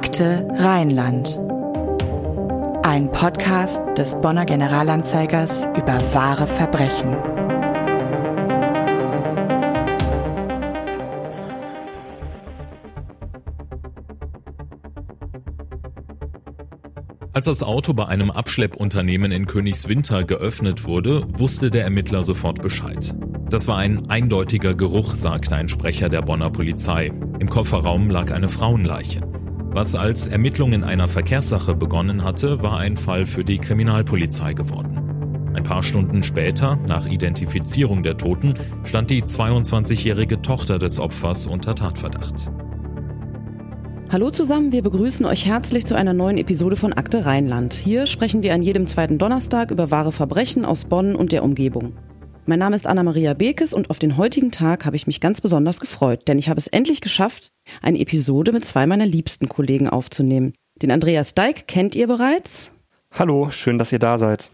Akte Rheinland. Ein Podcast des Bonner Generalanzeigers über wahre Verbrechen. Als das Auto bei einem Abschleppunternehmen in Königswinter geöffnet wurde, wusste der Ermittler sofort Bescheid. Das war ein eindeutiger Geruch, sagte ein Sprecher der Bonner Polizei. Im Kofferraum lag eine Frauenleiche. Was als Ermittlungen einer Verkehrssache begonnen hatte, war ein Fall für die Kriminalpolizei geworden. Ein paar Stunden später, nach Identifizierung der Toten, stand die 22-jährige Tochter des Opfers unter Tatverdacht. Hallo zusammen, wir begrüßen euch herzlich zu einer neuen Episode von Akte Rheinland. Hier sprechen wir an jedem zweiten Donnerstag über wahre Verbrechen aus Bonn und der Umgebung. Mein Name ist Anna-Maria Bekes und auf den heutigen Tag habe ich mich ganz besonders gefreut, denn ich habe es endlich geschafft, eine Episode mit zwei meiner liebsten Kollegen aufzunehmen. Den Andreas Deik kennt ihr bereits. Hallo, schön, dass ihr da seid.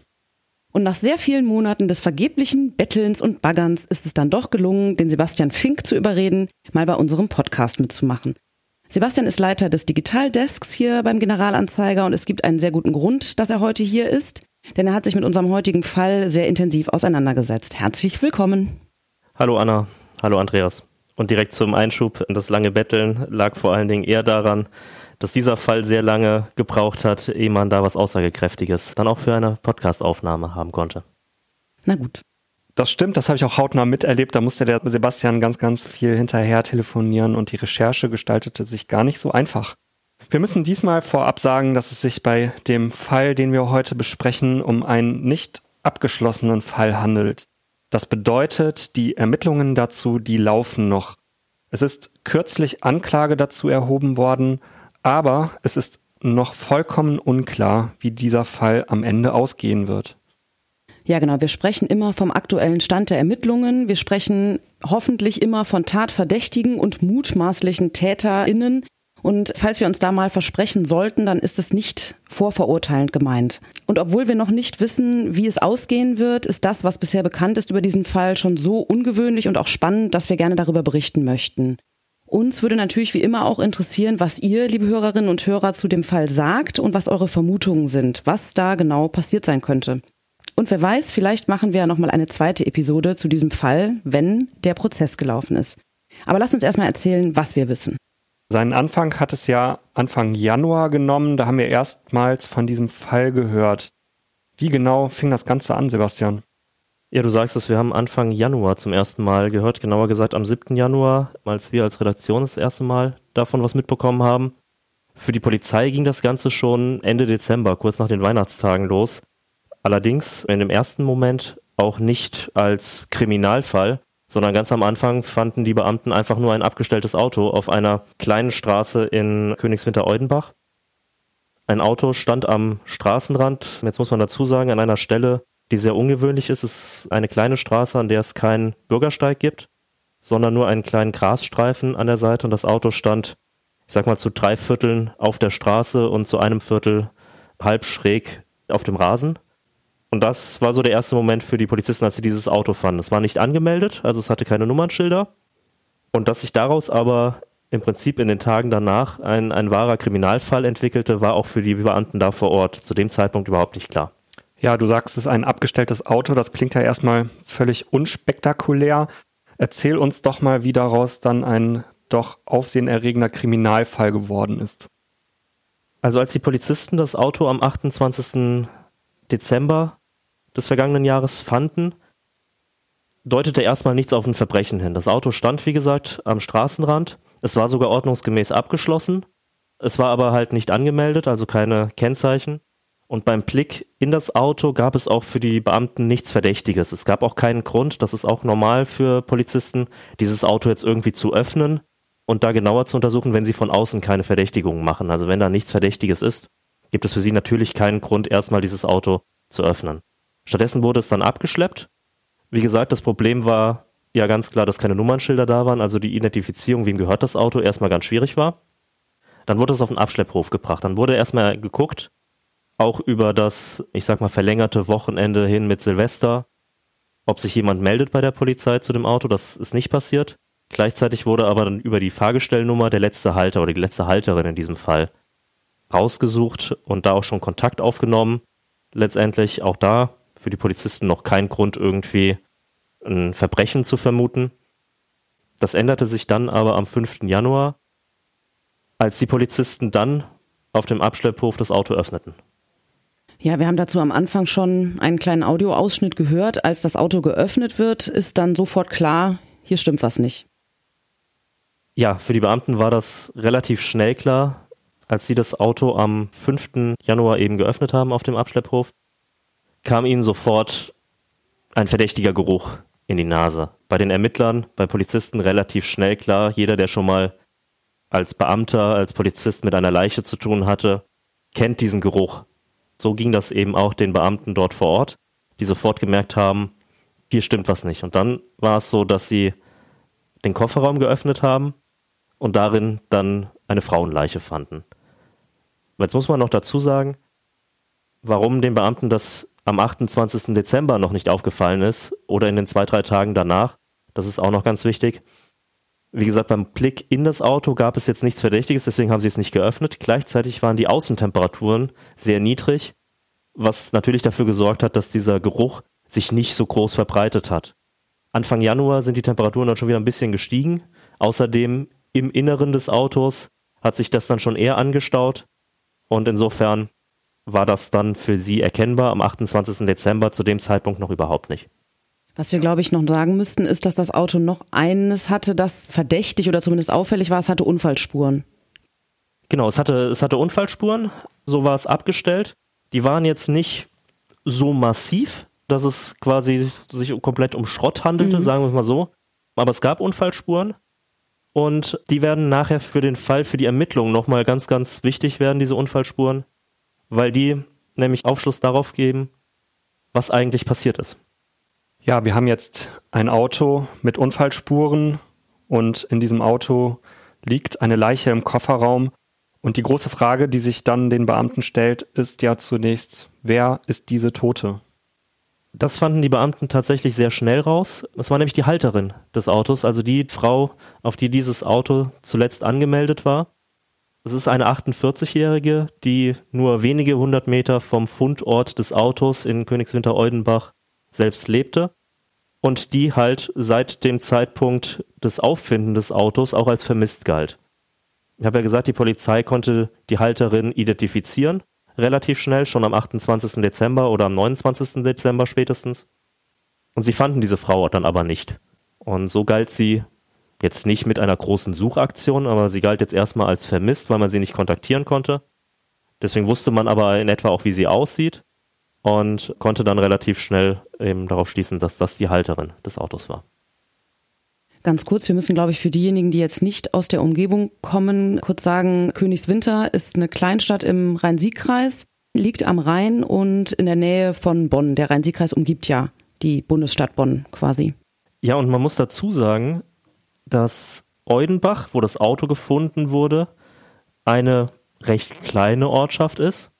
Und nach sehr vielen Monaten des vergeblichen Bettelns und Baggerns ist es dann doch gelungen, den Sebastian Fink zu überreden, mal bei unserem Podcast mitzumachen. Sebastian ist Leiter des Digitaldesks hier beim Generalanzeiger und es gibt einen sehr guten Grund, dass er heute hier ist, denn er hat sich mit unserem heutigen Fall sehr intensiv auseinandergesetzt. Herzlich willkommen. Hallo Anna, hallo Andreas. Und direkt zum Einschub, das lange Betteln lag vor allen Dingen eher daran, dass dieser Fall sehr lange gebraucht hat, ehe man da was Aussagekräftiges dann auch für eine Podcastaufnahme haben konnte. Na gut. Das stimmt, das habe ich auch hautnah miterlebt. Da musste der Sebastian ganz, ganz viel hinterher telefonieren und die Recherche gestaltete sich gar nicht so einfach. Wir müssen diesmal vorab sagen, dass es sich bei dem Fall, den wir heute besprechen, um einen nicht abgeschlossenen Fall handelt. Das bedeutet, die Ermittlungen dazu, die laufen noch. Es ist kürzlich Anklage dazu erhoben worden, aber es ist noch vollkommen unklar, wie dieser Fall am Ende ausgehen wird. Ja, genau. Wir sprechen immer vom aktuellen Stand der Ermittlungen. Wir sprechen hoffentlich immer von Tatverdächtigen und mutmaßlichen TäterInnen. Und falls wir uns da mal versprechen sollten, dann ist es nicht vorverurteilend gemeint. Und obwohl wir noch nicht wissen, wie es ausgehen wird, ist das, was bisher bekannt ist über diesen Fall, schon so ungewöhnlich und auch spannend, dass wir gerne darüber berichten möchten. Uns würde natürlich wie immer auch interessieren, was ihr, liebe Hörerinnen und Hörer, zu dem Fall sagt und was eure Vermutungen sind, was da genau passiert sein könnte. Und wer weiß, vielleicht machen wir ja nochmal eine zweite Episode zu diesem Fall, wenn der Prozess gelaufen ist. Aber lasst uns erstmal erzählen, was wir wissen. Seinen Anfang hat es ja Anfang Januar genommen. Da haben wir erstmals von diesem Fall gehört. Wie genau fing das Ganze an, Sebastian? Ja, du sagst es, wir haben Anfang Januar zum ersten Mal gehört, genauer gesagt am 7. Januar, als wir als Redaktion das erste Mal davon was mitbekommen haben. Für die Polizei ging das Ganze schon Ende Dezember, kurz nach den Weihnachtstagen los. Allerdings in dem ersten Moment auch nicht als Kriminalfall, sondern ganz am Anfang fanden die Beamten einfach nur ein abgestelltes Auto auf einer kleinen Straße in Königswinter-Eudenbach. Ein Auto stand am Straßenrand, jetzt muss man dazu sagen, an einer Stelle, die sehr ungewöhnlich ist. Ist eine kleine Straße, an der es keinen Bürgersteig gibt, sondern nur einen kleinen Grasstreifen an der Seite und das Auto stand, ich sag mal, zu drei Vierteln auf der Straße und zu einem Viertel halb schräg auf dem Rasen. Und das war so der erste Moment für die Polizisten, als sie dieses Auto fanden. Es war nicht angemeldet, also es hatte keine Nummernschilder. Und dass sich daraus aber im Prinzip in den Tagen danach ein, ein wahrer Kriminalfall entwickelte, war auch für die Beamten da vor Ort zu dem Zeitpunkt überhaupt nicht klar. Ja, du sagst, es ist ein abgestelltes Auto. Das klingt ja erstmal völlig unspektakulär. Erzähl uns doch mal, wie daraus dann ein doch aufsehenerregender Kriminalfall geworden ist. Also als die Polizisten das Auto am 28. Dezember des vergangenen Jahres fanden, deutete erstmal nichts auf ein Verbrechen hin. Das Auto stand, wie gesagt, am Straßenrand. Es war sogar ordnungsgemäß abgeschlossen. Es war aber halt nicht angemeldet, also keine Kennzeichen. Und beim Blick in das Auto gab es auch für die Beamten nichts Verdächtiges. Es gab auch keinen Grund, das ist auch normal für Polizisten, dieses Auto jetzt irgendwie zu öffnen und da genauer zu untersuchen, wenn sie von außen keine Verdächtigungen machen. Also wenn da nichts Verdächtiges ist, gibt es für sie natürlich keinen Grund, erstmal dieses Auto zu öffnen. Stattdessen wurde es dann abgeschleppt. Wie gesagt, das Problem war ja ganz klar, dass keine Nummernschilder da waren, also die Identifizierung, wem gehört das Auto, erstmal ganz schwierig war. Dann wurde es auf den Abschlepphof gebracht. Dann wurde erstmal geguckt, auch über das, ich sag mal, verlängerte Wochenende hin mit Silvester, ob sich jemand meldet bei der Polizei zu dem Auto. Das ist nicht passiert. Gleichzeitig wurde aber dann über die Fahrgestellnummer der letzte Halter oder die letzte Halterin in diesem Fall rausgesucht und da auch schon Kontakt aufgenommen. Letztendlich auch da für die Polizisten noch kein Grund irgendwie ein Verbrechen zu vermuten. Das änderte sich dann aber am 5. Januar, als die Polizisten dann auf dem Abschlepphof das Auto öffneten. Ja, wir haben dazu am Anfang schon einen kleinen Audioausschnitt gehört. Als das Auto geöffnet wird, ist dann sofort klar, hier stimmt was nicht. Ja, für die Beamten war das relativ schnell klar, als sie das Auto am 5. Januar eben geöffnet haben auf dem Abschlepphof, kam ihnen sofort ein verdächtiger Geruch in die Nase. Bei den Ermittlern, bei Polizisten relativ schnell klar, jeder, der schon mal als Beamter, als Polizist mit einer Leiche zu tun hatte, kennt diesen Geruch. So ging das eben auch den Beamten dort vor Ort, die sofort gemerkt haben, hier stimmt was nicht. Und dann war es so, dass sie den Kofferraum geöffnet haben und darin dann eine Frauenleiche fanden. Jetzt muss man noch dazu sagen, warum den Beamten das am 28. Dezember noch nicht aufgefallen ist oder in den zwei, drei Tagen danach. Das ist auch noch ganz wichtig. Wie gesagt, beim Blick in das Auto gab es jetzt nichts Verdächtiges, deswegen haben sie es nicht geöffnet. Gleichzeitig waren die Außentemperaturen sehr niedrig, was natürlich dafür gesorgt hat, dass dieser Geruch sich nicht so groß verbreitet hat. Anfang Januar sind die Temperaturen dann schon wieder ein bisschen gestiegen. Außerdem im Inneren des Autos hat sich das dann schon eher angestaut. Und insofern war das dann für sie erkennbar am 28. Dezember, zu dem Zeitpunkt noch überhaupt nicht. Was wir, glaube ich, noch sagen müssten, ist, dass das Auto noch eines hatte, das verdächtig oder zumindest auffällig war. Es hatte Unfallspuren. Genau, es hatte, es hatte Unfallspuren. So war es abgestellt. Die waren jetzt nicht so massiv, dass es quasi sich komplett um Schrott handelte, mhm. sagen wir mal so. Aber es gab Unfallspuren. Und die werden nachher für den Fall, für die Ermittlungen nochmal ganz, ganz wichtig werden, diese Unfallspuren, weil die nämlich Aufschluss darauf geben, was eigentlich passiert ist. Ja, wir haben jetzt ein Auto mit Unfallspuren und in diesem Auto liegt eine Leiche im Kofferraum. Und die große Frage, die sich dann den Beamten stellt, ist ja zunächst, wer ist diese Tote? Das fanden die Beamten tatsächlich sehr schnell raus. Es war nämlich die Halterin des Autos, also die Frau, auf die dieses Auto zuletzt angemeldet war. Es ist eine 48-Jährige, die nur wenige hundert Meter vom Fundort des Autos in Königswinter-Eudenbach selbst lebte und die halt seit dem Zeitpunkt des Auffinden des Autos auch als vermisst galt. Ich habe ja gesagt, die Polizei konnte die Halterin identifizieren, relativ schnell, schon am 28. Dezember oder am 29. Dezember spätestens. Und sie fanden diese Frau dann aber nicht. Und so galt sie jetzt nicht mit einer großen Suchaktion, aber sie galt jetzt erstmal als vermisst, weil man sie nicht kontaktieren konnte. Deswegen wusste man aber in etwa auch, wie sie aussieht und konnte dann relativ schnell eben darauf schließen, dass das die Halterin des Autos war. Ganz kurz, wir müssen, glaube ich, für diejenigen, die jetzt nicht aus der Umgebung kommen, kurz sagen, Königswinter ist eine Kleinstadt im Rhein-Sieg-Kreis, liegt am Rhein und in der Nähe von Bonn. Der Rhein-Sieg-Kreis umgibt ja die Bundesstadt Bonn quasi. Ja, und man muss dazu sagen, dass Eudenbach, wo das Auto gefunden wurde, eine recht kleine Ortschaft ist.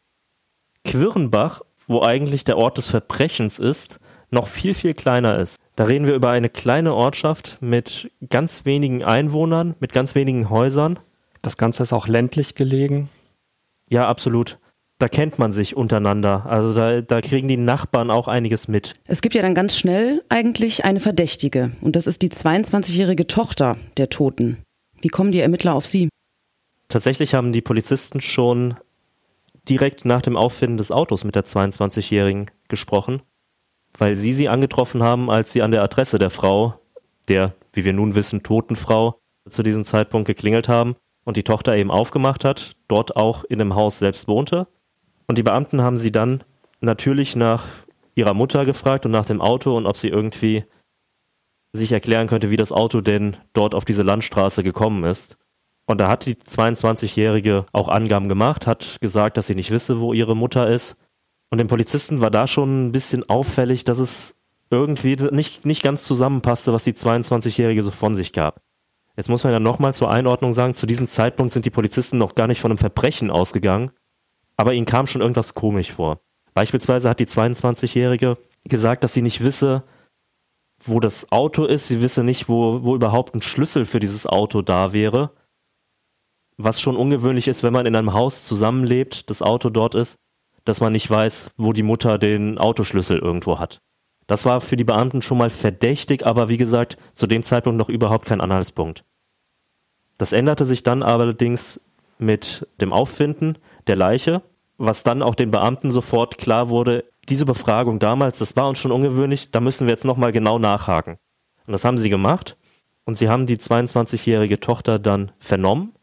Quirnbach wo eigentlich der Ort des Verbrechens ist, noch viel, viel kleiner ist. Da reden wir über eine kleine Ortschaft mit ganz wenigen Einwohnern, mit ganz wenigen Häusern. Das Ganze ist auch ländlich gelegen. Ja, absolut. Da kennt man sich untereinander. Also da, da kriegen die Nachbarn auch einiges mit. Es gibt ja dann ganz schnell eigentlich eine Verdächtige. Und das ist die 22-jährige Tochter der Toten. Wie kommen die Ermittler auf sie? Tatsächlich haben die Polizisten schon direkt nach dem Auffinden des Autos mit der 22-Jährigen gesprochen, weil sie sie angetroffen haben, als sie an der Adresse der Frau, der, wie wir nun wissen, toten Frau, zu diesem Zeitpunkt geklingelt haben und die Tochter eben aufgemacht hat, dort auch in dem Haus selbst wohnte. Und die Beamten haben sie dann natürlich nach ihrer Mutter gefragt und nach dem Auto und ob sie irgendwie sich erklären könnte, wie das Auto denn dort auf diese Landstraße gekommen ist. Und da hat die 22-Jährige auch Angaben gemacht, hat gesagt, dass sie nicht wisse, wo ihre Mutter ist. Und dem Polizisten war da schon ein bisschen auffällig, dass es irgendwie nicht, nicht ganz zusammenpasste, was die 22-Jährige so von sich gab. Jetzt muss man ja nochmal zur Einordnung sagen, zu diesem Zeitpunkt sind die Polizisten noch gar nicht von einem Verbrechen ausgegangen, aber ihnen kam schon irgendwas komisch vor. Beispielsweise hat die 22-Jährige gesagt, dass sie nicht wisse, wo das Auto ist, sie wisse nicht, wo, wo überhaupt ein Schlüssel für dieses Auto da wäre was schon ungewöhnlich ist, wenn man in einem Haus zusammenlebt, das Auto dort ist, dass man nicht weiß, wo die Mutter den Autoschlüssel irgendwo hat. Das war für die Beamten schon mal verdächtig, aber wie gesagt, zu dem Zeitpunkt noch überhaupt kein Anhaltspunkt. Das änderte sich dann allerdings mit dem Auffinden der Leiche, was dann auch den Beamten sofort klar wurde, diese Befragung damals, das war uns schon ungewöhnlich, da müssen wir jetzt nochmal genau nachhaken. Und das haben sie gemacht und sie haben die 22-jährige Tochter dann vernommen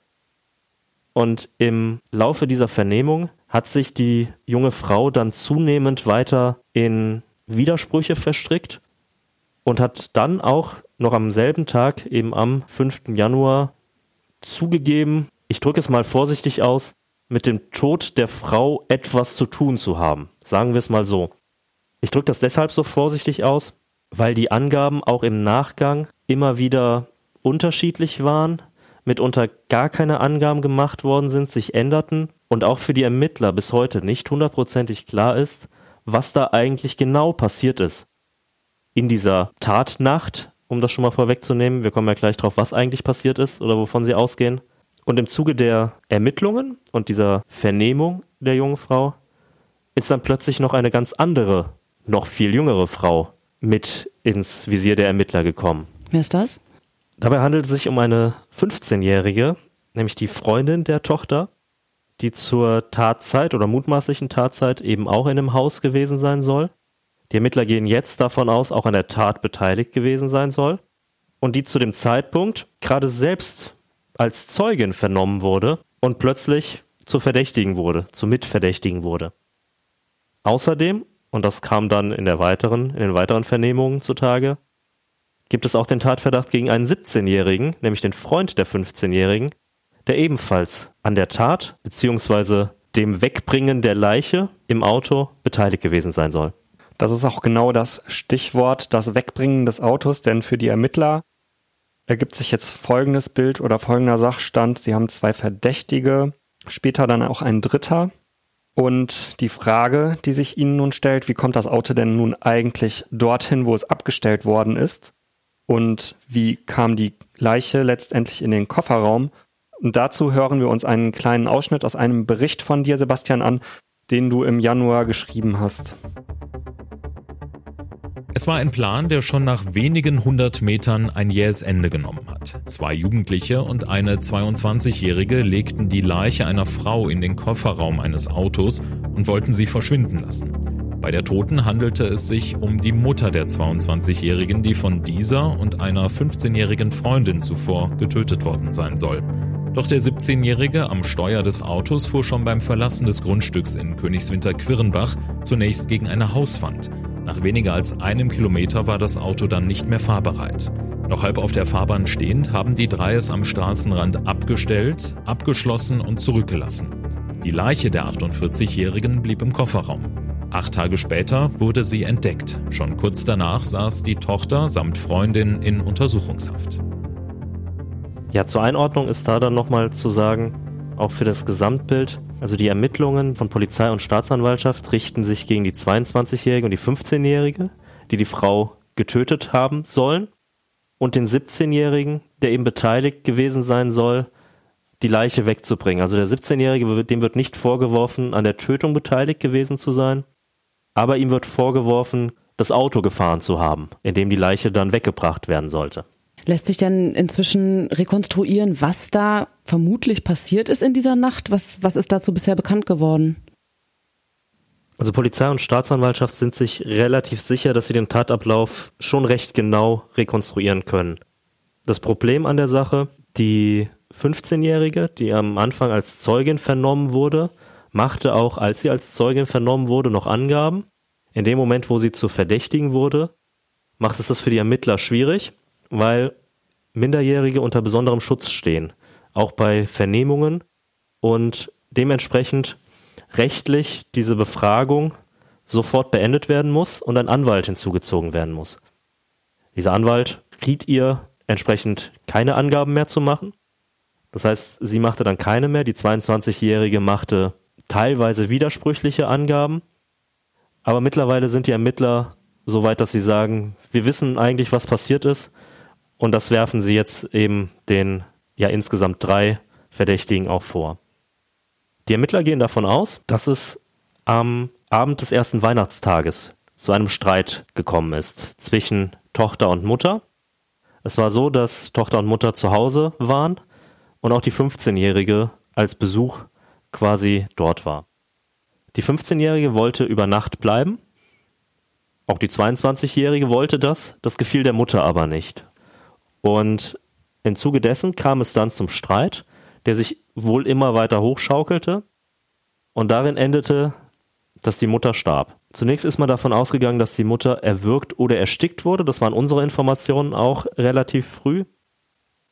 und im Laufe dieser Vernehmung hat sich die junge Frau dann zunehmend weiter in Widersprüche verstrickt und hat dann auch noch am selben Tag, eben am 5. Januar, zugegeben, ich drücke es mal vorsichtig aus, mit dem Tod der Frau etwas zu tun zu haben. Sagen wir es mal so. Ich drücke das deshalb so vorsichtig aus, weil die Angaben auch im Nachgang immer wieder unterschiedlich waren, mitunter gar keine Angaben gemacht worden sind, sich änderten und auch für die Ermittler bis heute nicht hundertprozentig klar ist, was da eigentlich genau passiert ist. In dieser Tatnacht, um das schon mal vorwegzunehmen, wir kommen ja gleich drauf, was eigentlich passiert ist oder wovon sie ausgehen. Und im Zuge der Ermittlungen und dieser Vernehmung der jungen Frau ist dann plötzlich noch eine ganz andere, noch viel jüngere Frau mit ins Visier der Ermittler gekommen. Wer ist das? Dabei handelt es sich um eine 15-Jährige, nämlich die Freundin der Tochter, die zur Tatzeit oder mutmaßlichen Tatzeit eben auch in dem Haus gewesen sein soll. Die Ermittler gehen jetzt davon aus, auch an der Tat beteiligt gewesen sein soll. Und die zu dem Zeitpunkt gerade selbst als Zeugin vernommen wurde und plötzlich zu Verdächtigen wurde, zu Mitverdächtigen wurde. Außerdem, und das kam dann in der weiteren, in den weiteren Vernehmungen zutage, gibt es auch den Tatverdacht gegen einen 17-Jährigen, nämlich den Freund der 15-Jährigen, der ebenfalls an der Tat bzw. dem Wegbringen der Leiche im Auto beteiligt gewesen sein soll. Das ist auch genau das Stichwort, das Wegbringen des Autos, denn für die Ermittler ergibt sich jetzt folgendes Bild oder folgender Sachstand. Sie haben zwei Verdächtige, später dann auch ein Dritter. Und die Frage, die sich ihnen nun stellt, wie kommt das Auto denn nun eigentlich dorthin, wo es abgestellt worden ist? und wie kam die Leiche letztendlich in den Kofferraum. Und dazu hören wir uns einen kleinen Ausschnitt aus einem Bericht von dir, Sebastian, an, den du im Januar geschrieben hast. Es war ein Plan, der schon nach wenigen hundert Metern ein jähes Ende genommen hat. Zwei Jugendliche und eine 22-Jährige legten die Leiche einer Frau in den Kofferraum eines Autos und wollten sie verschwinden lassen. Bei der Toten handelte es sich um die Mutter der 22-Jährigen, die von dieser und einer 15-jährigen Freundin zuvor getötet worden sein soll. Doch der 17-Jährige am Steuer des Autos fuhr schon beim Verlassen des Grundstücks in Königswinter-Quirrenbach zunächst gegen eine Hauswand. Nach weniger als einem Kilometer war das Auto dann nicht mehr fahrbereit. Noch halb auf der Fahrbahn stehend haben die drei es am Straßenrand abgestellt, abgeschlossen und zurückgelassen. Die Leiche der 48-Jährigen blieb im Kofferraum. Acht Tage später wurde sie entdeckt. Schon kurz danach saß die Tochter samt Freundin in Untersuchungshaft. Ja, zur Einordnung ist da dann nochmal zu sagen, auch für das Gesamtbild, also die Ermittlungen von Polizei und Staatsanwaltschaft richten sich gegen die 22-Jährige und die 15-Jährige, die die Frau getötet haben sollen, und den 17-Jährigen, der eben beteiligt gewesen sein soll, die Leiche wegzubringen. Also der 17-Jährige, dem wird nicht vorgeworfen, an der Tötung beteiligt gewesen zu sein, aber ihm wird vorgeworfen, das Auto gefahren zu haben, in dem die Leiche dann weggebracht werden sollte. Lässt sich denn inzwischen rekonstruieren, was da vermutlich passiert ist in dieser Nacht? Was, was ist dazu bisher bekannt geworden? Also Polizei und Staatsanwaltschaft sind sich relativ sicher, dass sie den Tatablauf schon recht genau rekonstruieren können. Das Problem an der Sache, die 15-Jährige, die am Anfang als Zeugin vernommen wurde, machte auch, als sie als Zeugin vernommen wurde, noch Angaben. In dem Moment, wo sie zu Verdächtigen wurde, macht es das für die Ermittler schwierig, weil Minderjährige unter besonderem Schutz stehen, auch bei Vernehmungen und dementsprechend rechtlich diese Befragung sofort beendet werden muss und ein Anwalt hinzugezogen werden muss. Dieser Anwalt riet ihr entsprechend keine Angaben mehr zu machen. Das heißt, sie machte dann keine mehr, die 22-Jährige machte teilweise widersprüchliche Angaben. Aber mittlerweile sind die Ermittler so weit, dass sie sagen, wir wissen eigentlich, was passiert ist. Und das werfen sie jetzt eben den ja insgesamt drei Verdächtigen auch vor. Die Ermittler gehen davon aus, dass es am Abend des ersten Weihnachtstages zu einem Streit gekommen ist zwischen Tochter und Mutter. Es war so, dass Tochter und Mutter zu Hause waren und auch die 15-Jährige als Besuch quasi dort war. Die 15-Jährige wollte über Nacht bleiben. Auch die 22-Jährige wollte das. Das gefiel der Mutter aber nicht. Und im Zuge dessen kam es dann zum Streit, der sich wohl immer weiter hochschaukelte und darin endete, dass die Mutter starb. Zunächst ist man davon ausgegangen, dass die Mutter erwürgt oder erstickt wurde. Das waren unsere Informationen auch relativ früh.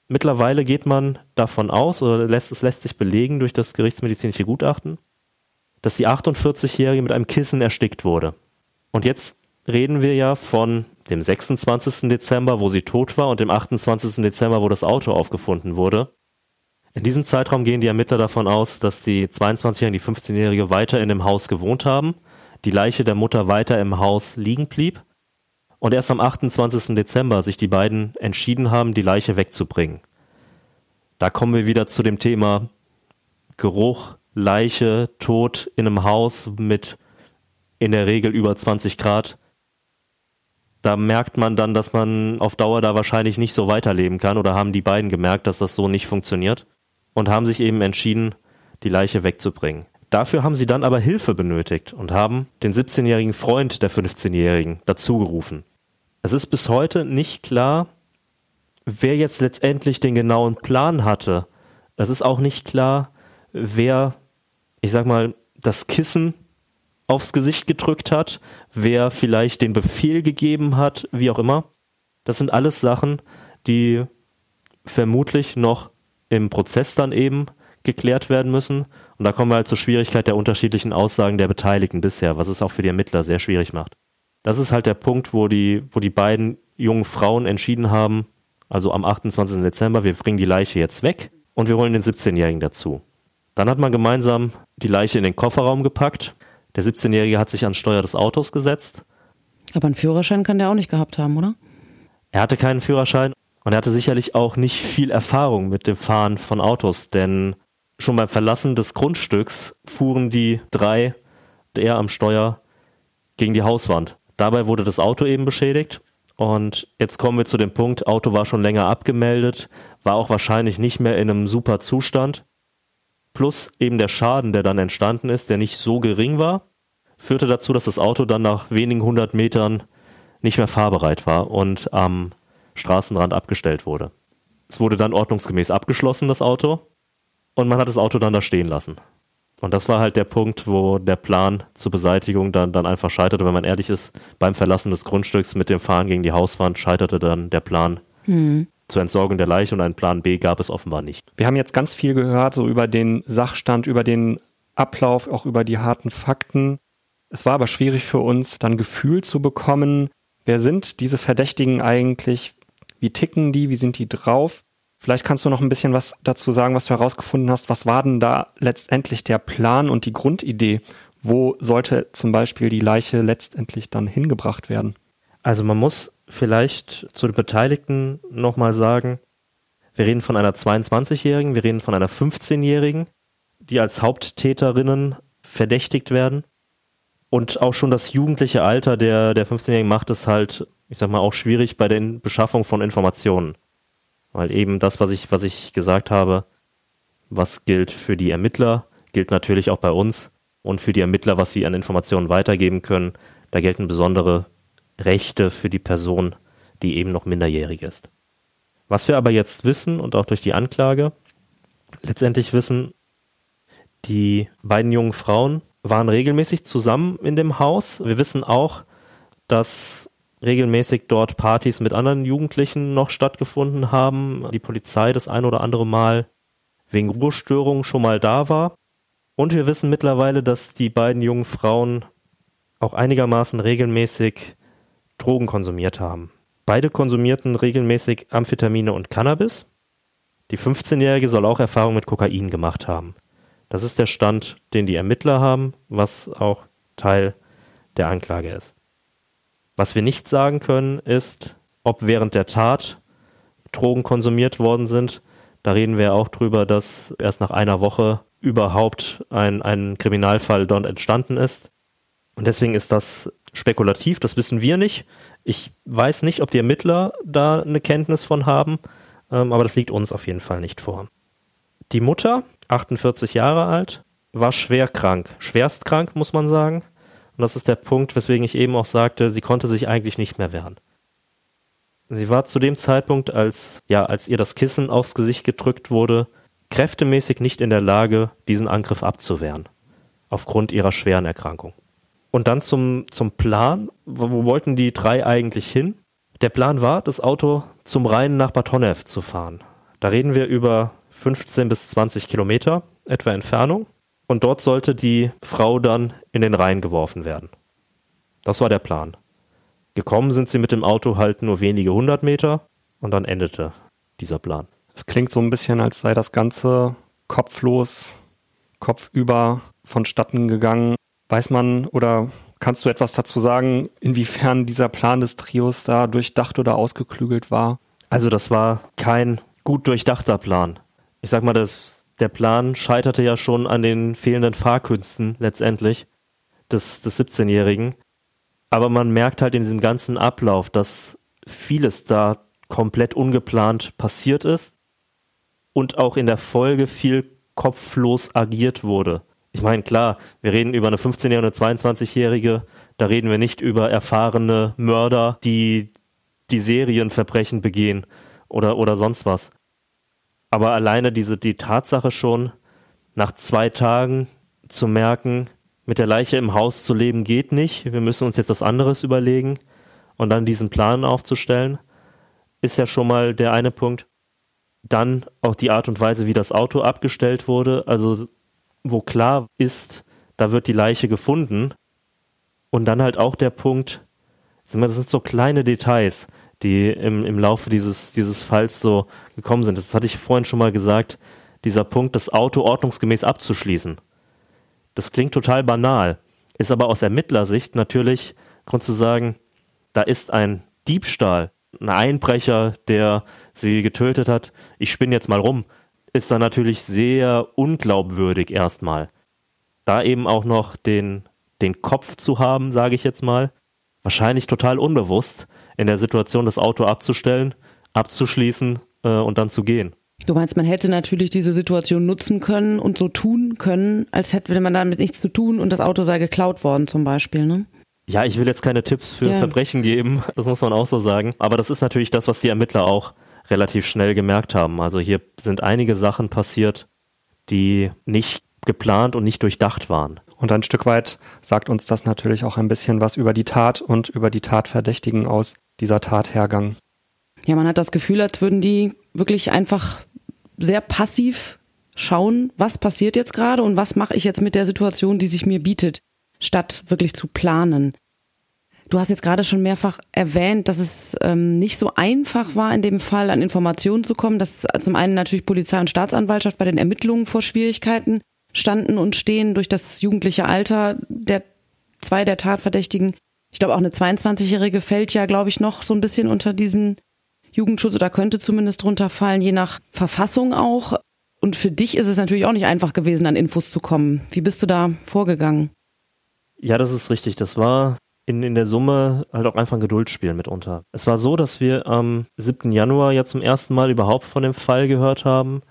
Mittlerweile geht man davon aus, oder lässt, es lässt sich belegen durch das gerichtsmedizinische Gutachten, dass die 48-Jährige mit einem Kissen erstickt wurde. Und jetzt reden wir ja von dem 26. Dezember, wo sie tot war, und dem 28. Dezember, wo das Auto aufgefunden wurde. In diesem Zeitraum gehen die Ermittler davon aus, dass die 22-Jährige und die 15-Jährige weiter in dem Haus gewohnt haben, die Leiche der Mutter weiter im Haus liegen blieb und erst am 28. Dezember sich die beiden entschieden haben, die Leiche wegzubringen. Da kommen wir wieder zu dem Thema Geruch, Leiche, Tod in einem Haus mit in der Regel über 20 Grad. Da merkt man dann, dass man auf Dauer da wahrscheinlich nicht so weiterleben kann oder haben die beiden gemerkt, dass das so nicht funktioniert und haben sich eben entschieden, die Leiche wegzubringen. Dafür haben sie dann aber Hilfe benötigt und haben den 17-jährigen Freund der 15-jährigen dazugerufen. Es ist bis heute nicht klar, wer jetzt letztendlich den genauen Plan hatte. Es ist auch nicht klar, wer, ich sag mal, das Kissen aufs Gesicht gedrückt hat, wer vielleicht den Befehl gegeben hat, wie auch immer. Das sind alles Sachen, die vermutlich noch im Prozess dann eben geklärt werden müssen. Und da kommen wir halt zur Schwierigkeit der unterschiedlichen Aussagen der Beteiligten bisher, was es auch für die Ermittler sehr schwierig macht. Das ist halt der Punkt, wo die, wo die beiden jungen Frauen entschieden haben, also am 28. Dezember, wir bringen die Leiche jetzt weg und wir holen den 17-Jährigen dazu. Dann hat man gemeinsam die Leiche in den Kofferraum gepackt. Der 17-Jährige hat sich ans Steuer des Autos gesetzt. Aber einen Führerschein kann der auch nicht gehabt haben, oder? Er hatte keinen Führerschein und er hatte sicherlich auch nicht viel Erfahrung mit dem Fahren von Autos, denn schon beim Verlassen des Grundstücks fuhren die drei, der am Steuer, gegen die Hauswand. Dabei wurde das Auto eben beschädigt. Und jetzt kommen wir zu dem Punkt, Auto war schon länger abgemeldet, war auch wahrscheinlich nicht mehr in einem super Zustand. Plus eben der Schaden, der dann entstanden ist, der nicht so gering war, führte dazu, dass das Auto dann nach wenigen hundert Metern nicht mehr fahrbereit war und am Straßenrand abgestellt wurde. Es wurde dann ordnungsgemäß abgeschlossen, das Auto, und man hat das Auto dann da stehen lassen. Und das war halt der Punkt, wo der Plan zur Beseitigung dann, dann einfach scheiterte. Wenn man ehrlich ist, beim Verlassen des Grundstücks mit dem Fahren gegen die Hauswand scheiterte dann der Plan hm. Zur Entsorgung der Leiche und einen Plan B gab es offenbar nicht. Wir haben jetzt ganz viel gehört, so über den Sachstand, über den Ablauf, auch über die harten Fakten. Es war aber schwierig für uns, dann Gefühl zu bekommen, wer sind diese Verdächtigen eigentlich, wie ticken die, wie sind die drauf? Vielleicht kannst du noch ein bisschen was dazu sagen, was du herausgefunden hast. Was war denn da letztendlich der Plan und die Grundidee? Wo sollte zum Beispiel die Leiche letztendlich dann hingebracht werden? Also man muss vielleicht zu den Beteiligten nochmal sagen, wir reden von einer 22-Jährigen, wir reden von einer 15-Jährigen, die als Haupttäterinnen verdächtigt werden. Und auch schon das jugendliche Alter der, der 15-Jährigen macht es halt, ich sag mal, auch schwierig bei der Beschaffung von Informationen. Weil eben das, was ich, was ich gesagt habe, was gilt für die Ermittler, gilt natürlich auch bei uns. Und für die Ermittler, was sie an Informationen weitergeben können, da gelten besondere Rechte für die Person, die eben noch minderjährig ist. Was wir aber jetzt wissen und auch durch die Anklage letztendlich wissen, die beiden jungen Frauen waren regelmäßig zusammen in dem Haus. Wir wissen auch, dass regelmäßig dort Partys mit anderen Jugendlichen noch stattgefunden haben, die Polizei das ein oder andere Mal wegen Ruhestörungen schon mal da war. Und wir wissen mittlerweile, dass die beiden jungen Frauen auch einigermaßen regelmäßig Drogen konsumiert haben. Beide konsumierten regelmäßig Amphetamine und Cannabis. Die 15-Jährige soll auch Erfahrung mit Kokain gemacht haben. Das ist der Stand, den die Ermittler haben, was auch Teil der Anklage ist. Was wir nicht sagen können, ist, ob während der Tat Drogen konsumiert worden sind. Da reden wir auch drüber, dass erst nach einer Woche überhaupt ein, ein Kriminalfall dort entstanden ist. Und deswegen ist das spekulativ, das wissen wir nicht. Ich weiß nicht, ob die Ermittler da eine Kenntnis von haben, ähm, aber das liegt uns auf jeden Fall nicht vor. Die Mutter, 48 Jahre alt, war schwer krank, schwerst krank, muss man sagen. Und das ist der Punkt, weswegen ich eben auch sagte, sie konnte sich eigentlich nicht mehr wehren. Sie war zu dem Zeitpunkt, als, ja, als ihr das Kissen aufs Gesicht gedrückt wurde, kräftemäßig nicht in der Lage, diesen Angriff abzuwehren. Aufgrund ihrer schweren Erkrankung. Und dann zum, zum Plan. Wo, wo wollten die drei eigentlich hin? Der Plan war, das Auto zum Rhein nach Bad Honnef zu fahren. Da reden wir über 15 bis 20 Kilometer etwa Entfernung. Und dort sollte die Frau dann in den Rhein geworfen werden. Das war der Plan. Gekommen sind sie mit dem Auto halt nur wenige hundert Meter und dann endete dieser Plan. Es klingt so ein bisschen, als sei das Ganze kopflos, kopfüber vonstatten gegangen. Weiß man oder kannst du etwas dazu sagen, inwiefern dieser Plan des Trios da durchdacht oder ausgeklügelt war? Also das war kein gut durchdachter Plan. Ich sag mal, das, der Plan scheiterte ja schon an den fehlenden Fahrkünsten letztendlich des, des 17-Jährigen. Aber man merkt halt in diesem ganzen Ablauf, dass vieles da komplett ungeplant passiert ist und auch in der Folge viel kopflos agiert wurde. Ich meine, klar, wir reden über eine 15-Jährige und eine 22-Jährige, da reden wir nicht über erfahrene Mörder, die die Serienverbrechen begehen oder, oder sonst was. Aber alleine diese, die Tatsache schon, nach zwei Tagen zu merken, mit der Leiche im Haus zu leben geht nicht, wir müssen uns jetzt was anderes überlegen und dann diesen Plan aufzustellen, ist ja schon mal der eine Punkt. Dann auch die Art und Weise, wie das Auto abgestellt wurde, also wo klar ist, da wird die Leiche gefunden. Und dann halt auch der Punkt, das sind so kleine Details, die im, im Laufe dieses, dieses Falls so gekommen sind. Das hatte ich vorhin schon mal gesagt, dieser Punkt, das Auto ordnungsgemäß abzuschließen. Das klingt total banal, ist aber aus Ermittlersicht natürlich Grund zu sagen, da ist ein Diebstahl, ein Einbrecher, der sie getötet hat. Ich spinne jetzt mal rum, ist da natürlich sehr unglaubwürdig erstmal. Da eben auch noch den, den Kopf zu haben, sage ich jetzt mal, wahrscheinlich total unbewusst, in der Situation das Auto abzustellen, abzuschließen äh, und dann zu gehen. Du meinst, man hätte natürlich diese Situation nutzen können und so tun können, als hätte man damit nichts zu tun und das Auto sei geklaut worden zum Beispiel, ne? Ja, ich will jetzt keine Tipps für ja. Verbrechen geben, das muss man auch so sagen. Aber das ist natürlich das, was die Ermittler auch relativ schnell gemerkt haben. Also hier sind einige Sachen passiert, die nicht geplant und nicht durchdacht waren. Und ein Stück weit sagt uns das natürlich auch ein bisschen was über die Tat und über die Tatverdächtigen aus dieser Tathergang. Ja, man hat das Gefühl, als würden die wirklich einfach sehr passiv schauen, was passiert jetzt gerade und was mache ich jetzt mit der Situation, die sich mir bietet, statt wirklich zu planen. Du hast jetzt gerade schon mehrfach erwähnt, dass es ähm, nicht so einfach war, in dem Fall an Informationen zu kommen, dass zum einen natürlich Polizei und Staatsanwaltschaft bei den Ermittlungen vor Schwierigkeiten standen und stehen durch das jugendliche Alter der zwei der Tatverdächtigen. Ich glaube, auch eine 22-Jährige fällt ja, glaube ich, noch so ein bisschen unter diesen Jugendschutz oder könnte zumindest drunter fallen, je nach Verfassung auch. Und für dich ist es natürlich auch nicht einfach gewesen, an Infos zu kommen. Wie bist du da vorgegangen? Ja, das ist richtig. Das war in, in der Summe halt auch einfach ein Geduldsspiel mitunter. Es war so, dass wir am 7. Januar ja zum ersten Mal überhaupt von dem Fall gehört haben,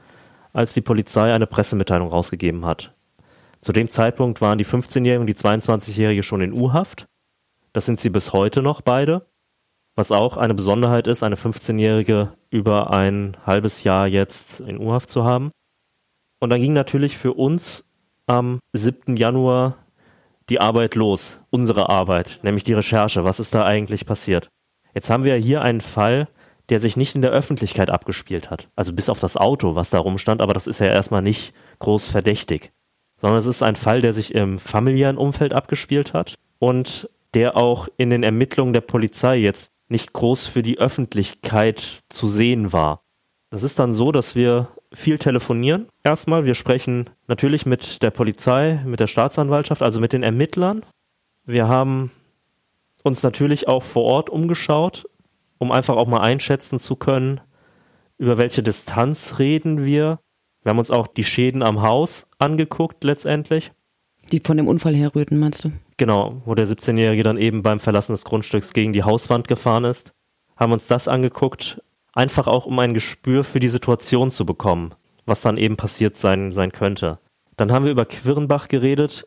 als die Polizei eine Pressemitteilung rausgegeben hat. Zu dem Zeitpunkt waren die 15-Jährige und die 22-Jährige schon in U-Haft. Das sind sie bis heute noch beide. Was auch eine Besonderheit ist, eine 15-Jährige über ein halbes Jahr jetzt in U-Haft zu haben. Und dann ging natürlich für uns am 7. Januar die Arbeit los, unsere Arbeit, nämlich die Recherche. Was ist da eigentlich passiert? Jetzt haben wir hier einen Fall, der sich nicht in der Öffentlichkeit abgespielt hat. Also bis auf das Auto, was da rumstand, aber das ist ja erstmal nicht groß verdächtig. Sondern es ist ein Fall, der sich im familiären Umfeld abgespielt hat und der auch in den Ermittlungen der Polizei jetzt nicht groß für die Öffentlichkeit zu sehen war. Das ist dann so, dass wir viel telefonieren. Erstmal, wir sprechen natürlich mit der Polizei, mit der Staatsanwaltschaft, also mit den Ermittlern. Wir haben uns natürlich auch vor Ort umgeschaut, um einfach auch mal einschätzen zu können, über welche Distanz reden wir. Wir haben uns auch die Schäden am Haus angeguckt letztendlich. Die von dem Unfall herrührten, meinst du? Genau, wo der 17-Jährige dann eben beim Verlassen des Grundstücks gegen die Hauswand gefahren ist. Haben uns das angeguckt, einfach auch um ein Gespür für die Situation zu bekommen, was dann eben passiert sein, sein könnte. Dann haben wir über Quirnbach geredet,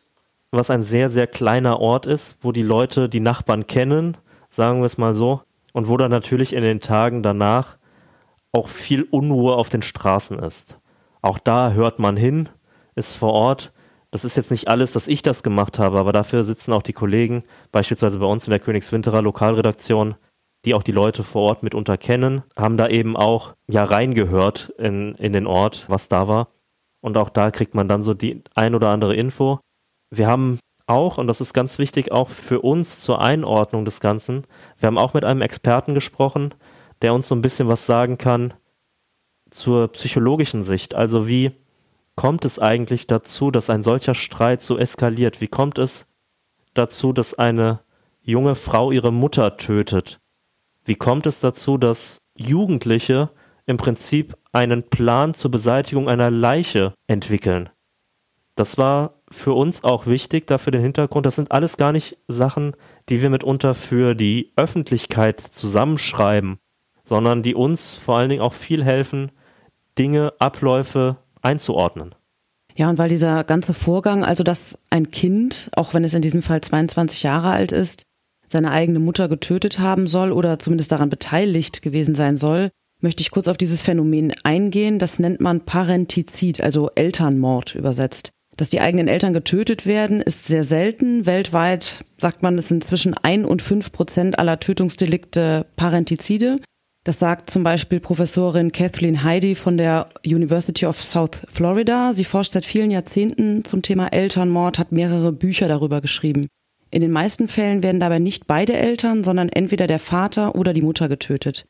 was ein sehr, sehr kleiner Ort ist, wo die Leute die Nachbarn kennen, sagen wir es mal so, und wo dann natürlich in den Tagen danach auch viel Unruhe auf den Straßen ist. Auch da hört man hin, ist vor Ort. Das ist jetzt nicht alles, dass ich das gemacht habe, aber dafür sitzen auch die Kollegen, beispielsweise bei uns in der Königswinterer Lokalredaktion, die auch die Leute vor Ort mitunter kennen, haben da eben auch ja reingehört in, in den Ort, was da war. Und auch da kriegt man dann so die ein oder andere Info. Wir haben auch, und das ist ganz wichtig, auch für uns zur Einordnung des Ganzen, wir haben auch mit einem Experten gesprochen, der uns so ein bisschen was sagen kann zur psychologischen Sicht. Also wie kommt es eigentlich dazu, dass ein solcher Streit so eskaliert? Wie kommt es dazu, dass eine junge Frau ihre Mutter tötet? Wie kommt es dazu, dass Jugendliche im Prinzip einen Plan zur Beseitigung einer Leiche entwickeln? Das war für uns auch wichtig, dafür den Hintergrund. Das sind alles gar nicht Sachen, die wir mitunter für die Öffentlichkeit zusammenschreiben, sondern die uns vor allen Dingen auch viel helfen, Dinge, Abläufe einzuordnen. Ja, und weil dieser ganze Vorgang, also dass ein Kind, auch wenn es in diesem Fall 22 Jahre alt ist, seine eigene Mutter getötet haben soll oder zumindest daran beteiligt gewesen sein soll, möchte ich kurz auf dieses Phänomen eingehen. Das nennt man Parentizid, also Elternmord übersetzt. Dass die eigenen Eltern getötet werden, ist sehr selten. Weltweit sagt man, es sind zwischen ein und fünf Prozent aller Tötungsdelikte Parentizide. Das sagt zum Beispiel Professorin Kathleen Heidi von der University of South Florida. Sie forscht seit vielen Jahrzehnten zum Thema Elternmord, hat mehrere Bücher darüber geschrieben. In den meisten Fällen werden dabei nicht beide Eltern, sondern entweder der Vater oder die Mutter getötet.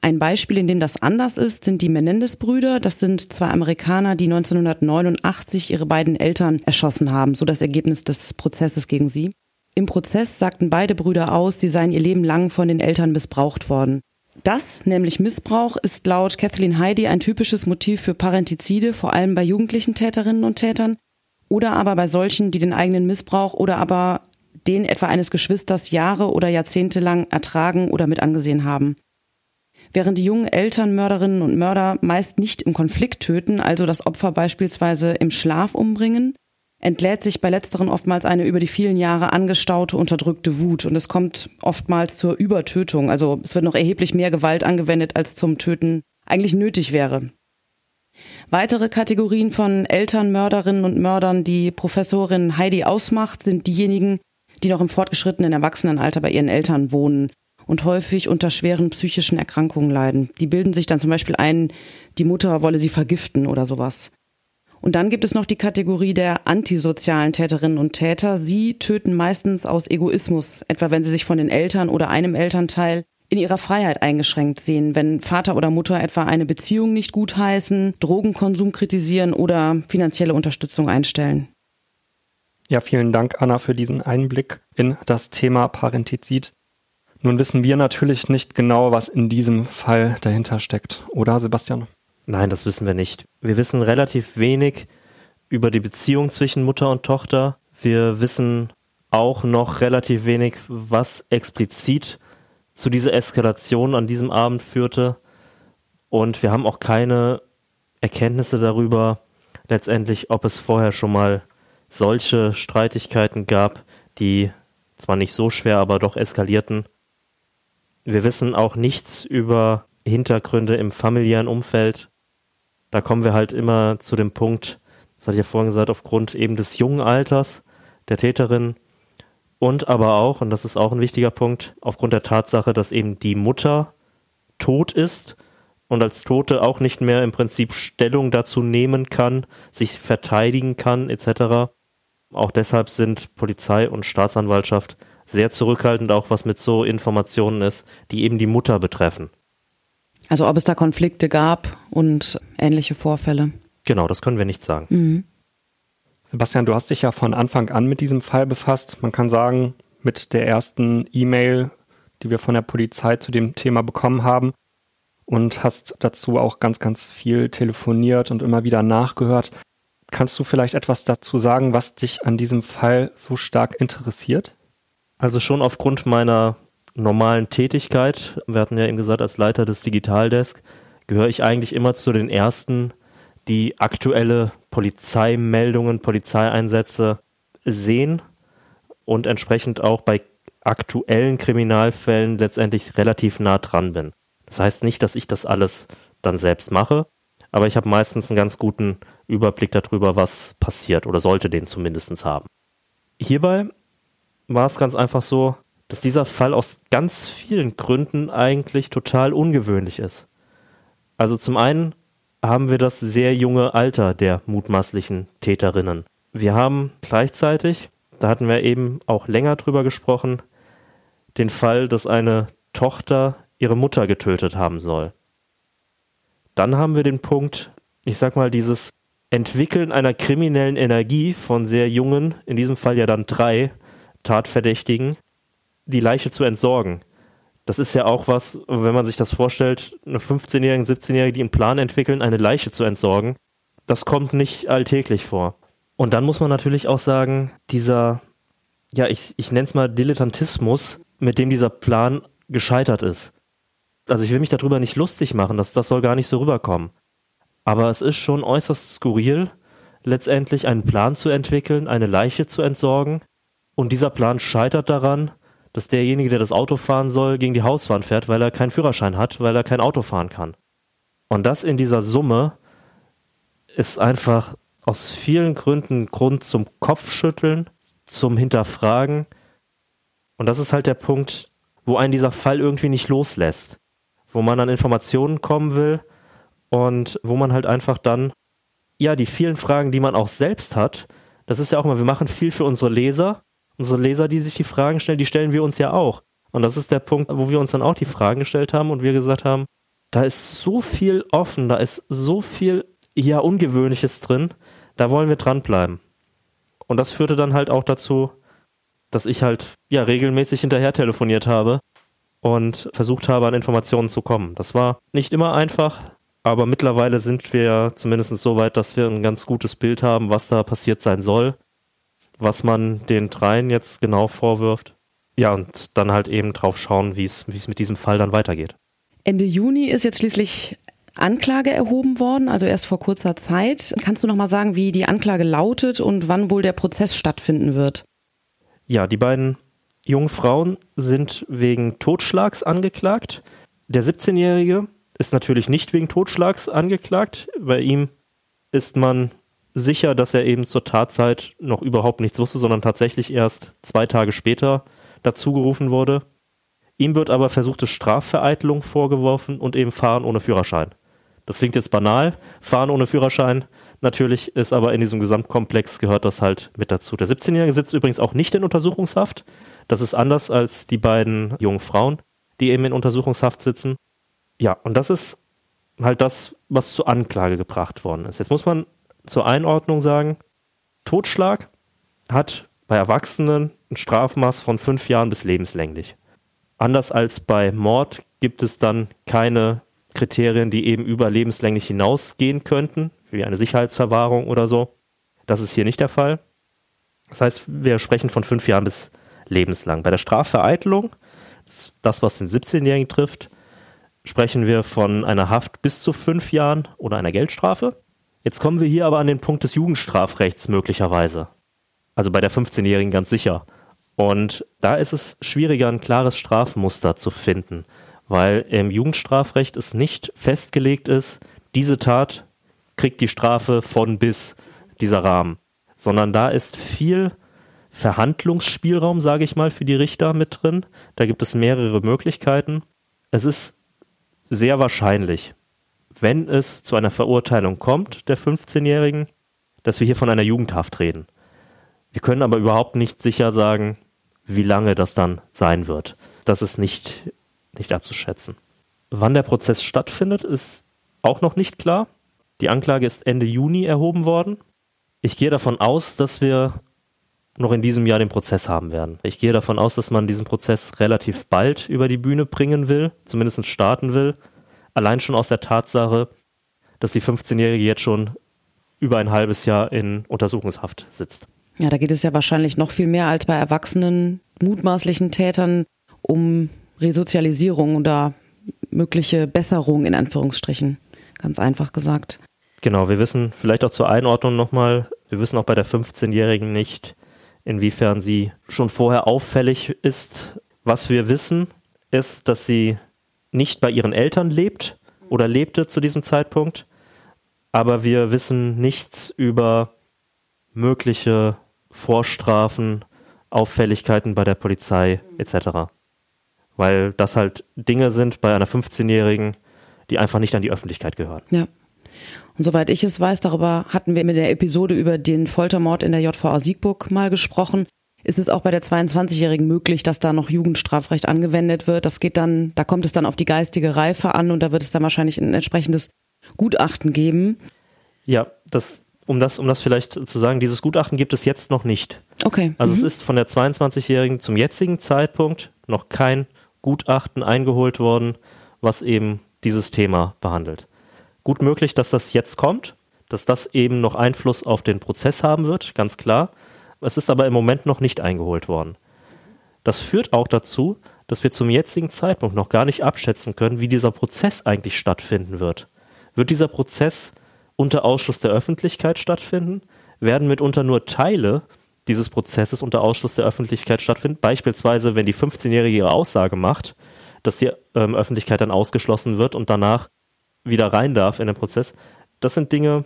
Ein Beispiel, in dem das anders ist, sind die Menendez-Brüder. Das sind zwei Amerikaner, die 1989 ihre beiden Eltern erschossen haben, so das Ergebnis des Prozesses gegen sie. Im Prozess sagten beide Brüder aus, sie seien ihr Leben lang von den Eltern missbraucht worden. Das, nämlich Missbrauch, ist laut Kathleen Heidi ein typisches Motiv für Parentizide, vor allem bei jugendlichen Täterinnen und Tätern oder aber bei solchen, die den eigenen Missbrauch oder aber den etwa eines Geschwisters Jahre oder Jahrzehnte lang ertragen oder mit angesehen haben. Während die jungen Eltern Mörderinnen und Mörder meist nicht im Konflikt töten, also das Opfer beispielsweise im Schlaf umbringen, entlädt sich bei letzteren oftmals eine über die vielen Jahre angestaute, unterdrückte Wut und es kommt oftmals zur Übertötung. Also es wird noch erheblich mehr Gewalt angewendet, als zum Töten eigentlich nötig wäre. Weitere Kategorien von Eltern, Mörderinnen und Mördern, die Professorin Heidi ausmacht, sind diejenigen, die noch im fortgeschrittenen Erwachsenenalter bei ihren Eltern wohnen und häufig unter schweren psychischen Erkrankungen leiden. Die bilden sich dann zum Beispiel ein, die Mutter wolle sie vergiften oder sowas. Und dann gibt es noch die Kategorie der antisozialen Täterinnen und Täter. Sie töten meistens aus Egoismus, etwa wenn sie sich von den Eltern oder einem Elternteil in ihrer Freiheit eingeschränkt sehen, wenn Vater oder Mutter etwa eine Beziehung nicht gutheißen, Drogenkonsum kritisieren oder finanzielle Unterstützung einstellen. Ja, vielen Dank, Anna, für diesen Einblick in das Thema Parentizid. Nun wissen wir natürlich nicht genau, was in diesem Fall dahinter steckt, oder Sebastian? Nein, das wissen wir nicht. Wir wissen relativ wenig über die Beziehung zwischen Mutter und Tochter. Wir wissen auch noch relativ wenig, was explizit zu dieser Eskalation an diesem Abend führte. Und wir haben auch keine Erkenntnisse darüber, letztendlich, ob es vorher schon mal solche Streitigkeiten gab, die zwar nicht so schwer, aber doch eskalierten. Wir wissen auch nichts über Hintergründe im familiären Umfeld. Da kommen wir halt immer zu dem Punkt, das hatte ich ja vorhin gesagt, aufgrund eben des jungen Alters der Täterin und aber auch, und das ist auch ein wichtiger Punkt, aufgrund der Tatsache, dass eben die Mutter tot ist und als Tote auch nicht mehr im Prinzip Stellung dazu nehmen kann, sich verteidigen kann, etc. Auch deshalb sind Polizei und Staatsanwaltschaft sehr zurückhaltend, auch was mit so Informationen ist, die eben die Mutter betreffen. Also ob es da Konflikte gab und ähnliche Vorfälle. Genau, das können wir nicht sagen. Mhm. Sebastian, du hast dich ja von Anfang an mit diesem Fall befasst. Man kann sagen, mit der ersten E-Mail, die wir von der Polizei zu dem Thema bekommen haben. und hast dazu auch ganz, ganz viel telefoniert und immer wieder nachgehört. Kannst du vielleicht etwas dazu sagen, was dich an diesem Fall so stark interessiert? Also schon aufgrund meiner normalen Tätigkeit, wir hatten ja eben gesagt, als Leiter des Digitaldesk, gehöre ich eigentlich immer zu den ersten, die aktuelle Polizeimeldungen, Polizeieinsätze sehen und entsprechend auch bei aktuellen Kriminalfällen letztendlich relativ nah dran bin. Das heißt nicht, dass ich das alles dann selbst mache, aber ich habe meistens einen ganz guten Überblick darüber, was passiert oder sollte den zumindest haben. Hierbei war es ganz einfach so, dass dieser Fall aus ganz vielen Gründen eigentlich total ungewöhnlich ist. Also zum einen haben wir das sehr junge Alter der mutmaßlichen Täterinnen. Wir haben gleichzeitig, da hatten wir eben auch länger drüber gesprochen, den Fall, dass eine Tochter ihre Mutter getötet haben soll. Dann haben wir den Punkt, ich sag mal, dieses Entwickeln einer kriminellen Energie von sehr jungen, in diesem Fall ja dann drei Tatverdächtigen, die Leiche zu entsorgen. Das ist ja auch was, wenn man sich das vorstellt, eine 15-Jährige, 17-Jährige, die einen Plan entwickeln, eine Leiche zu entsorgen. Das kommt nicht alltäglich vor. Und dann muss man natürlich auch sagen, dieser, ja, ich, ich nenne es mal Dilettantismus, mit dem dieser Plan gescheitert ist. Also ich will mich darüber nicht lustig machen, das, das soll gar nicht so rüberkommen. Aber es ist schon äußerst skurril, letztendlich einen Plan zu entwickeln, eine Leiche zu entsorgen. Und dieser Plan scheitert daran, dass derjenige, der das Auto fahren soll, gegen die Hauswand fährt, weil er keinen Führerschein hat, weil er kein Auto fahren kann. Und das in dieser Summe ist einfach aus vielen Gründen Grund zum Kopfschütteln, zum Hinterfragen. Und das ist halt der Punkt, wo einen dieser Fall irgendwie nicht loslässt. Wo man an Informationen kommen will und wo man halt einfach dann, ja, die vielen Fragen, die man auch selbst hat, das ist ja auch immer, wir machen viel für unsere Leser Unsere Leser, die sich die Fragen stellen, die stellen wir uns ja auch. Und das ist der Punkt, wo wir uns dann auch die Fragen gestellt haben und wir gesagt haben, da ist so viel offen, da ist so viel ja Ungewöhnliches drin, da wollen wir dranbleiben. Und das führte dann halt auch dazu, dass ich halt ja regelmäßig hinterher telefoniert habe und versucht habe, an Informationen zu kommen. Das war nicht immer einfach, aber mittlerweile sind wir zumindest so weit, dass wir ein ganz gutes Bild haben, was da passiert sein soll was man den dreien jetzt genau vorwirft. Ja, und dann halt eben drauf schauen, wie es mit diesem Fall dann weitergeht. Ende Juni ist jetzt schließlich Anklage erhoben worden, also erst vor kurzer Zeit. Kannst du noch mal sagen, wie die Anklage lautet und wann wohl der Prozess stattfinden wird? Ja, die beiden jungen Frauen sind wegen Totschlags angeklagt. Der 17-Jährige ist natürlich nicht wegen Totschlags angeklagt. Bei ihm ist man sicher, dass er eben zur Tatzeit noch überhaupt nichts wusste, sondern tatsächlich erst zwei Tage später dazugerufen wurde. Ihm wird aber versuchte Strafvereitelung vorgeworfen und eben Fahren ohne Führerschein. Das klingt jetzt banal, Fahren ohne Führerschein. Natürlich ist aber in diesem Gesamtkomplex gehört das halt mit dazu. Der 17-Jährige sitzt übrigens auch nicht in Untersuchungshaft. Das ist anders als die beiden jungen Frauen, die eben in Untersuchungshaft sitzen. Ja, und das ist halt das, was zur Anklage gebracht worden ist. Jetzt muss man zur Einordnung sagen, Totschlag hat bei Erwachsenen ein Strafmaß von fünf Jahren bis lebenslänglich. Anders als bei Mord gibt es dann keine Kriterien, die eben über lebenslänglich hinausgehen könnten, wie eine Sicherheitsverwahrung oder so. Das ist hier nicht der Fall. Das heißt, wir sprechen von fünf Jahren bis lebenslang. Bei der Strafvereitelung, das was den 17-Jährigen trifft, sprechen wir von einer Haft bis zu fünf Jahren oder einer Geldstrafe. Jetzt kommen wir hier aber an den Punkt des Jugendstrafrechts möglicherweise. Also bei der 15-Jährigen ganz sicher. Und da ist es schwieriger, ein klares Strafmuster zu finden, weil im Jugendstrafrecht es nicht festgelegt ist, diese Tat kriegt die Strafe von bis dieser Rahmen, sondern da ist viel Verhandlungsspielraum, sage ich mal, für die Richter mit drin. Da gibt es mehrere Möglichkeiten. Es ist sehr wahrscheinlich, wenn es zu einer Verurteilung kommt, der 15-Jährigen, dass wir hier von einer Jugendhaft reden. Wir können aber überhaupt nicht sicher sagen, wie lange das dann sein wird. Das ist nicht, nicht abzuschätzen. Wann der Prozess stattfindet, ist auch noch nicht klar. Die Anklage ist Ende Juni erhoben worden. Ich gehe davon aus, dass wir noch in diesem Jahr den Prozess haben werden. Ich gehe davon aus, dass man diesen Prozess relativ bald über die Bühne bringen will, zumindest starten will Allein schon aus der Tatsache, dass die 15-Jährige jetzt schon über ein halbes Jahr in Untersuchungshaft sitzt. Ja, da geht es ja wahrscheinlich noch viel mehr als bei erwachsenen mutmaßlichen Tätern um Resozialisierung oder mögliche Besserung in Anführungsstrichen. Ganz einfach gesagt. Genau, wir wissen vielleicht auch zur Einordnung nochmal, wir wissen auch bei der 15-Jährigen nicht, inwiefern sie schon vorher auffällig ist. Was wir wissen, ist, dass sie nicht bei ihren Eltern lebt oder lebte zu diesem Zeitpunkt, aber wir wissen nichts über mögliche Vorstrafen, Auffälligkeiten bei der Polizei etc. Weil das halt Dinge sind bei einer 15-Jährigen, die einfach nicht an die Öffentlichkeit gehören. Ja. Und soweit ich es weiß, darüber hatten wir in der Episode über den Foltermord in der JVA Siegburg mal gesprochen. Ist es auch bei der 22-Jährigen möglich, dass da noch Jugendstrafrecht angewendet wird? Das geht dann, da kommt es dann auf die geistige Reife an und da wird es dann wahrscheinlich ein entsprechendes Gutachten geben. Ja, das, um das, um das vielleicht zu sagen, dieses Gutachten gibt es jetzt noch nicht. Okay. Also mhm. es ist von der 22-Jährigen zum jetzigen Zeitpunkt noch kein Gutachten eingeholt worden, was eben dieses Thema behandelt. Gut möglich, dass das jetzt kommt, dass das eben noch Einfluss auf den Prozess haben wird, ganz klar. Es ist aber im Moment noch nicht eingeholt worden. Das führt auch dazu, dass wir zum jetzigen Zeitpunkt noch gar nicht abschätzen können, wie dieser Prozess eigentlich stattfinden wird. Wird dieser Prozess unter Ausschluss der Öffentlichkeit stattfinden? Werden mitunter nur Teile dieses Prozesses unter Ausschluss der Öffentlichkeit stattfinden? Beispielsweise, wenn die 15-Jährige ihre Aussage macht, dass die ähm, Öffentlichkeit dann ausgeschlossen wird und danach wieder rein darf in den Prozess. Das sind Dinge,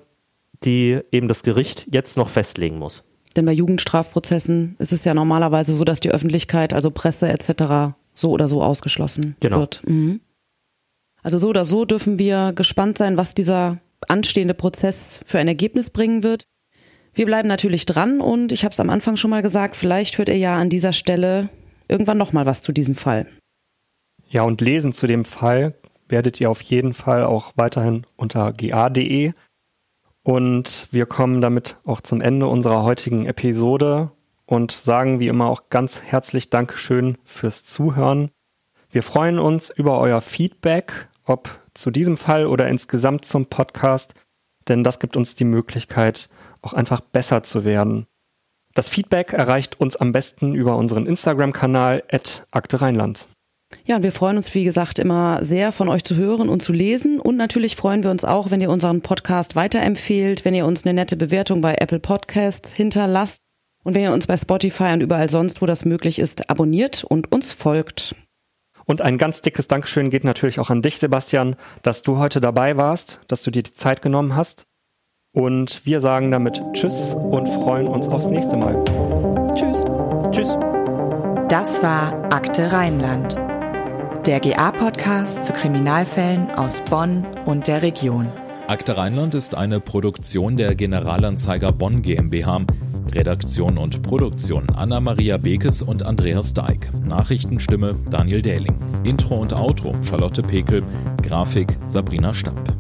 die eben das Gericht jetzt noch festlegen muss. Denn bei Jugendstrafprozessen ist es ja normalerweise so, dass die Öffentlichkeit, also Presse etc., so oder so ausgeschlossen genau. wird. Mhm. Also so oder so dürfen wir gespannt sein, was dieser anstehende Prozess für ein Ergebnis bringen wird. Wir bleiben natürlich dran und ich habe es am Anfang schon mal gesagt, vielleicht hört ihr ja an dieser Stelle irgendwann noch mal was zu diesem Fall. Ja, und lesen zu dem Fall werdet ihr auf jeden Fall auch weiterhin unter ga.de. Und wir kommen damit auch zum Ende unserer heutigen Episode und sagen wie immer auch ganz herzlich Dankeschön fürs Zuhören. Wir freuen uns über euer Feedback, ob zu diesem Fall oder insgesamt zum Podcast, denn das gibt uns die Möglichkeit, auch einfach besser zu werden. Das Feedback erreicht uns am besten über unseren Instagram-Kanal at Akte Rheinland. Ja, und wir freuen uns, wie gesagt, immer sehr von euch zu hören und zu lesen. Und natürlich freuen wir uns auch, wenn ihr unseren Podcast weiterempfehlt, wenn ihr uns eine nette Bewertung bei Apple Podcasts hinterlasst und wenn ihr uns bei Spotify und überall sonst, wo das möglich ist, abonniert und uns folgt. Und ein ganz dickes Dankeschön geht natürlich auch an dich, Sebastian, dass du heute dabei warst, dass du dir die Zeit genommen hast. Und wir sagen damit Tschüss und freuen uns aufs nächste Mal. Tschüss. Tschüss. Das war Akte Rheinland der GA-Podcast zu Kriminalfällen aus Bonn und der Region. Akte Rheinland ist eine Produktion der Generalanzeiger Bonn GmbH. Redaktion und Produktion Anna-Maria Bekes und Andreas Deik. Nachrichtenstimme Daniel Dähling. Intro und Outro Charlotte Pekel. Grafik Sabrina Stamp.